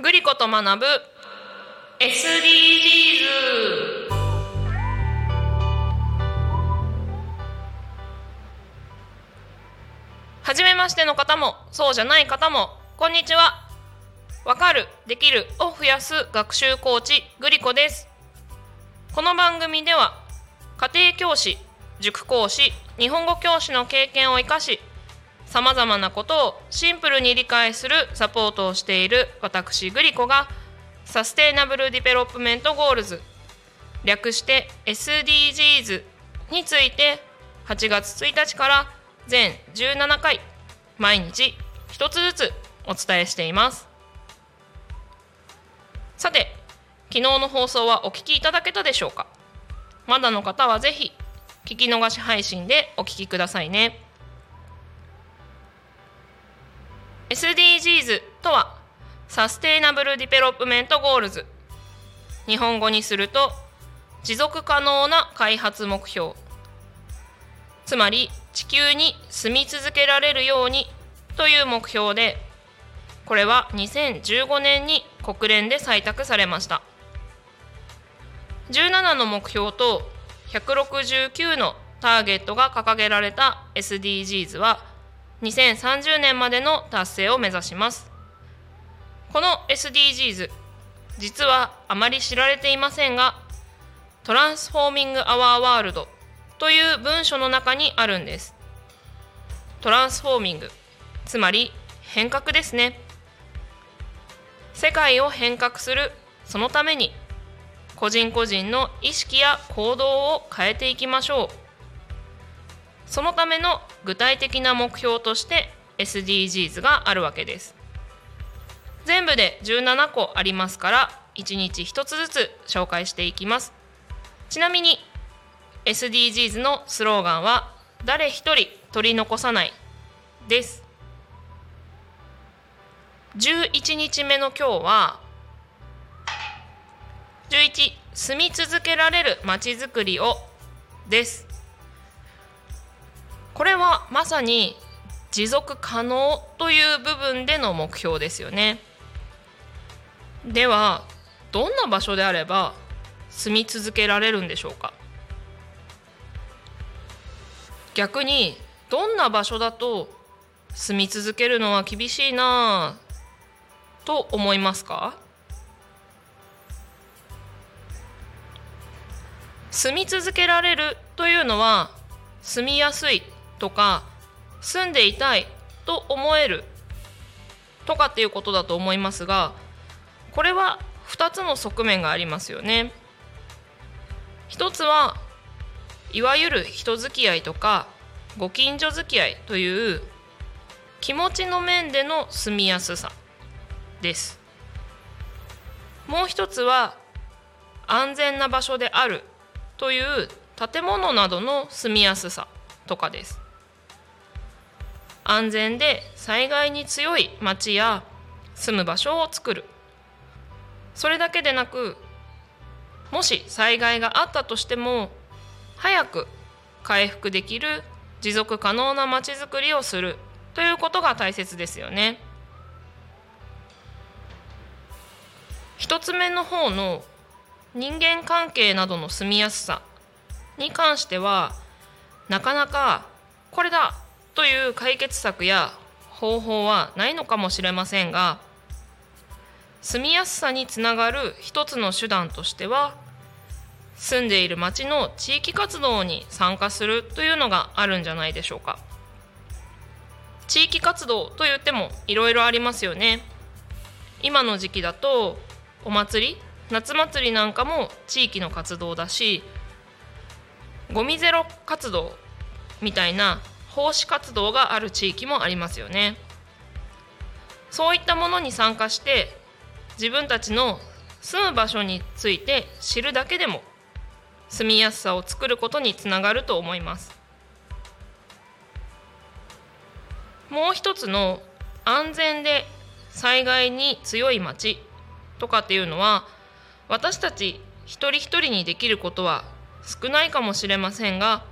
グリコと学ぶ。SDGs はじめましての方もそうじゃない方もこんにちは。わかるできるを増やす学習コーチグリコです。この番組では家庭教師塾講師日本語教師の経験を生かしさまざまなことをシンプルに理解するサポートをしている私ぐりこが Sustainable Development Goals 略して SDGs について8月1日から全17回毎日一つずつお伝えしています。さて昨日の放送はお聞きいただけたでしょうか？まだの方はぜひ聞き逃し配信でお聞きくださいね。SDGs とは Sustainable Development Goals。日本語にすると持続可能な開発目標。つまり地球に住み続けられるようにという目標でこれは2015年に国連で採択されました。17の目標と169のターゲットが掲げられた SDGs は2030年までの達成を目指します。この SDGs 実はあまり知られていませんがトランスフォーミング・アワー・ワールドという文書の中にあるんです。トランスフォーミングつまり変革ですね。世界を変革する。そのために個人個人の意識や行動を変えていきましょう。そのための具体的な目標として SDGs があるわけです。全部で17個ありますから1日1つずつ紹介していきます。ちなみに SDGs のスローガンは誰一人取り残さないです。11日目の今日は11住み続けられるまちづくりをです。これはまさに持続可能という部分での目標ですよね。ではどんな場所であれば住み続けられるんでしょうか？逆にどんな場所だと住み続けるのは厳しいなぁと思いますか？住み続けられるというのは住みやすいとか住んでいたいと思えるとかっていうことだと思いますがこれは2つの側面がありますよね。一つはいわゆる人付き合いとかご近所付き合いという気持ちの面での住みやすさです。もう一つは安全な場所であるという建物などの住みやすさとかです。安全で災害に強い町や住む場所を作る。それだけでなくもし災害があったとしても早く回復できる持続可能なまちづくりをするということが大切ですよね。一つ目の方の人間関係などの住みやすさに関してはなかなかこれだという解決策や方法はないのかもしれませんが住みやすさにつながる一つの手段としては住んでいる町の地域活動に参加するというのがあるんじゃないでしょうか。地域活動といってもいろいろありますよね。今の時期だとお祭り？夏祭りなんかも地域の活動だしゴミゼロ活動みたいな奉仕活動がある地域もありますよね。そういったものに参加して自分たちの住む場所について知るだけでも住みやすさを作ることにつながると思います。もう一つの安全で災害に強い町とかっていうのは私たち一人一人にできることは少ないかもしれませんが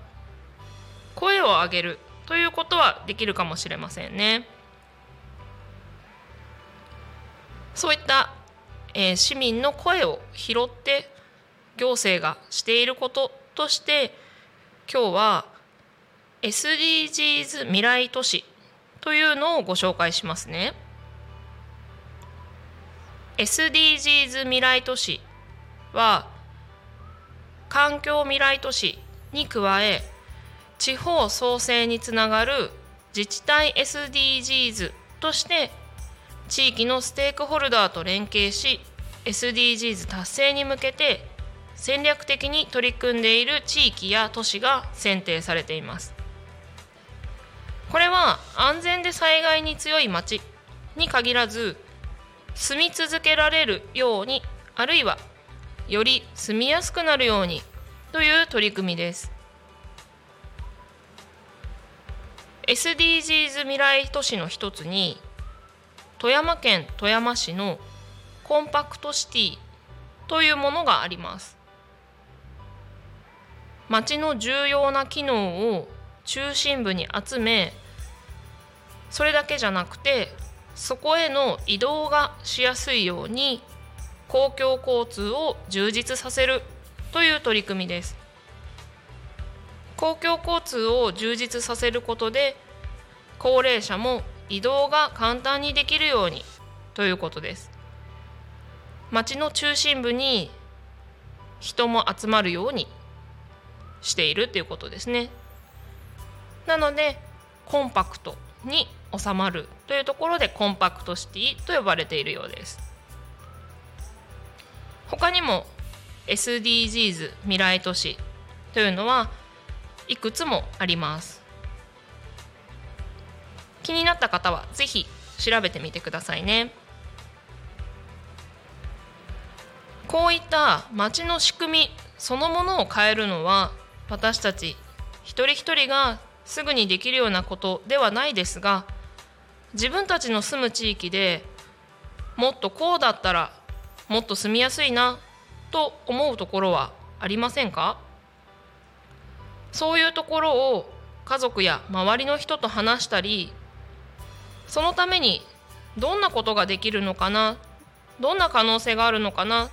声を上げるということはできるかもしれませんね。そういった、えー、市民の声を拾って行政がしていることとして今日は SDGs 未来都市というのをご紹介しますね。SDGs 未来都市は環境未来都市に加え地方創生につながる自治体 SDGs として地域のステークホルダーと連携し SDGs 達成に向けて戦略的に取り組んでいる地域や都市が選定されています。これは安全で災害に強い町に限らず住み続けられるようにあるいはより住みやすくなるようにという取り組みです。SDGs 未来都市の一つに富山県富山市のコンパクトシティというものがあります。町の重要な機能を中心部に集めそれだけじゃなくてそこへの移動がしやすいように公共交通を充実させるという取り組みです。公共交通を充実させることで高齢者も移動が簡単にできるようにということです。町の中心部に人も集まるようにしているということですね。なのでコンパクトに収まるというところでコンパクトシティと呼ばれているようです。他にも SDGs 未来都市というのはいくつもあります。気になった方は是非調べてみてくださいね。こういった街の仕組みそのものを変えるのは私たち一人一人がすぐにできるようなことではないですが自分たちの住む地域でもっとこうだったらもっと住みやすいなと思うところはありませんか？そういうところを家族や周りの人と話したりそのためにどんなことができるのかな？どんな可能性があるのかな？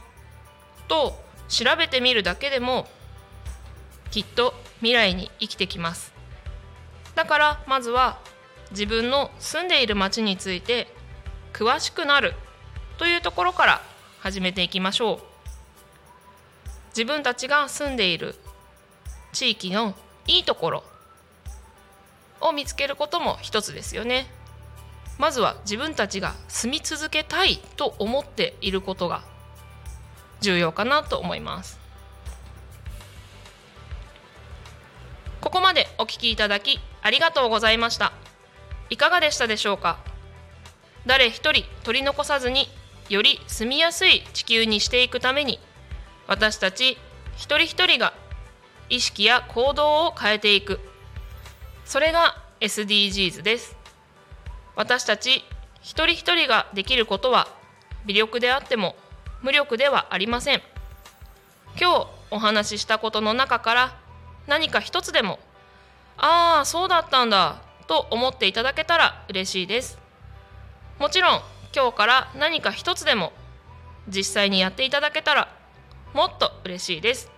と調べてみるだけでもきっと未来に生きてきます。だからまずは自分の住んでいる町について詳しくなるというところから始めていきましょう。自分たちが住んでいる地域のいいところを見つけることも一つですよね。まずは自分たちが住み続けたいと思っていることが重要かなと思います。ここまでお聞きいただきありがとうございました。いかがでしたでしょうか？誰一人取り残さずにより住みやすい地球にしていくために私たち一人一人が意識や行動を変えていく。それが SDGs です。私たち一人一人ができることは微力であっても無力ではありません。今日お話ししたことの中から何か一つでもああそうだったんだ。と思っていただけたら嬉しいです。もちろん今日から何か一つでも実際にやっていただけたらもっと嬉しいです。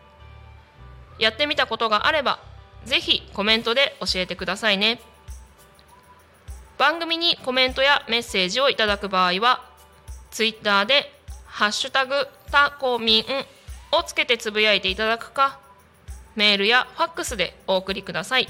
やってみたことがあればぜひコメントで教えてくださいね。番組にコメントやメッセージをいただく場合は Twitter で「ハッシュタグタコミン」をつけてつぶやいていただくかメールやファックスでお送りください。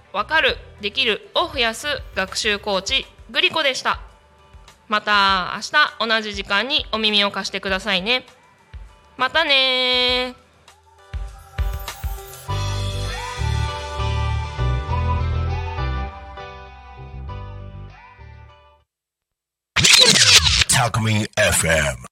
わかる、できるを増やす学習コーチグリコでした。また明日同じ時間にお耳を貸してくださいね。またねタクミン FM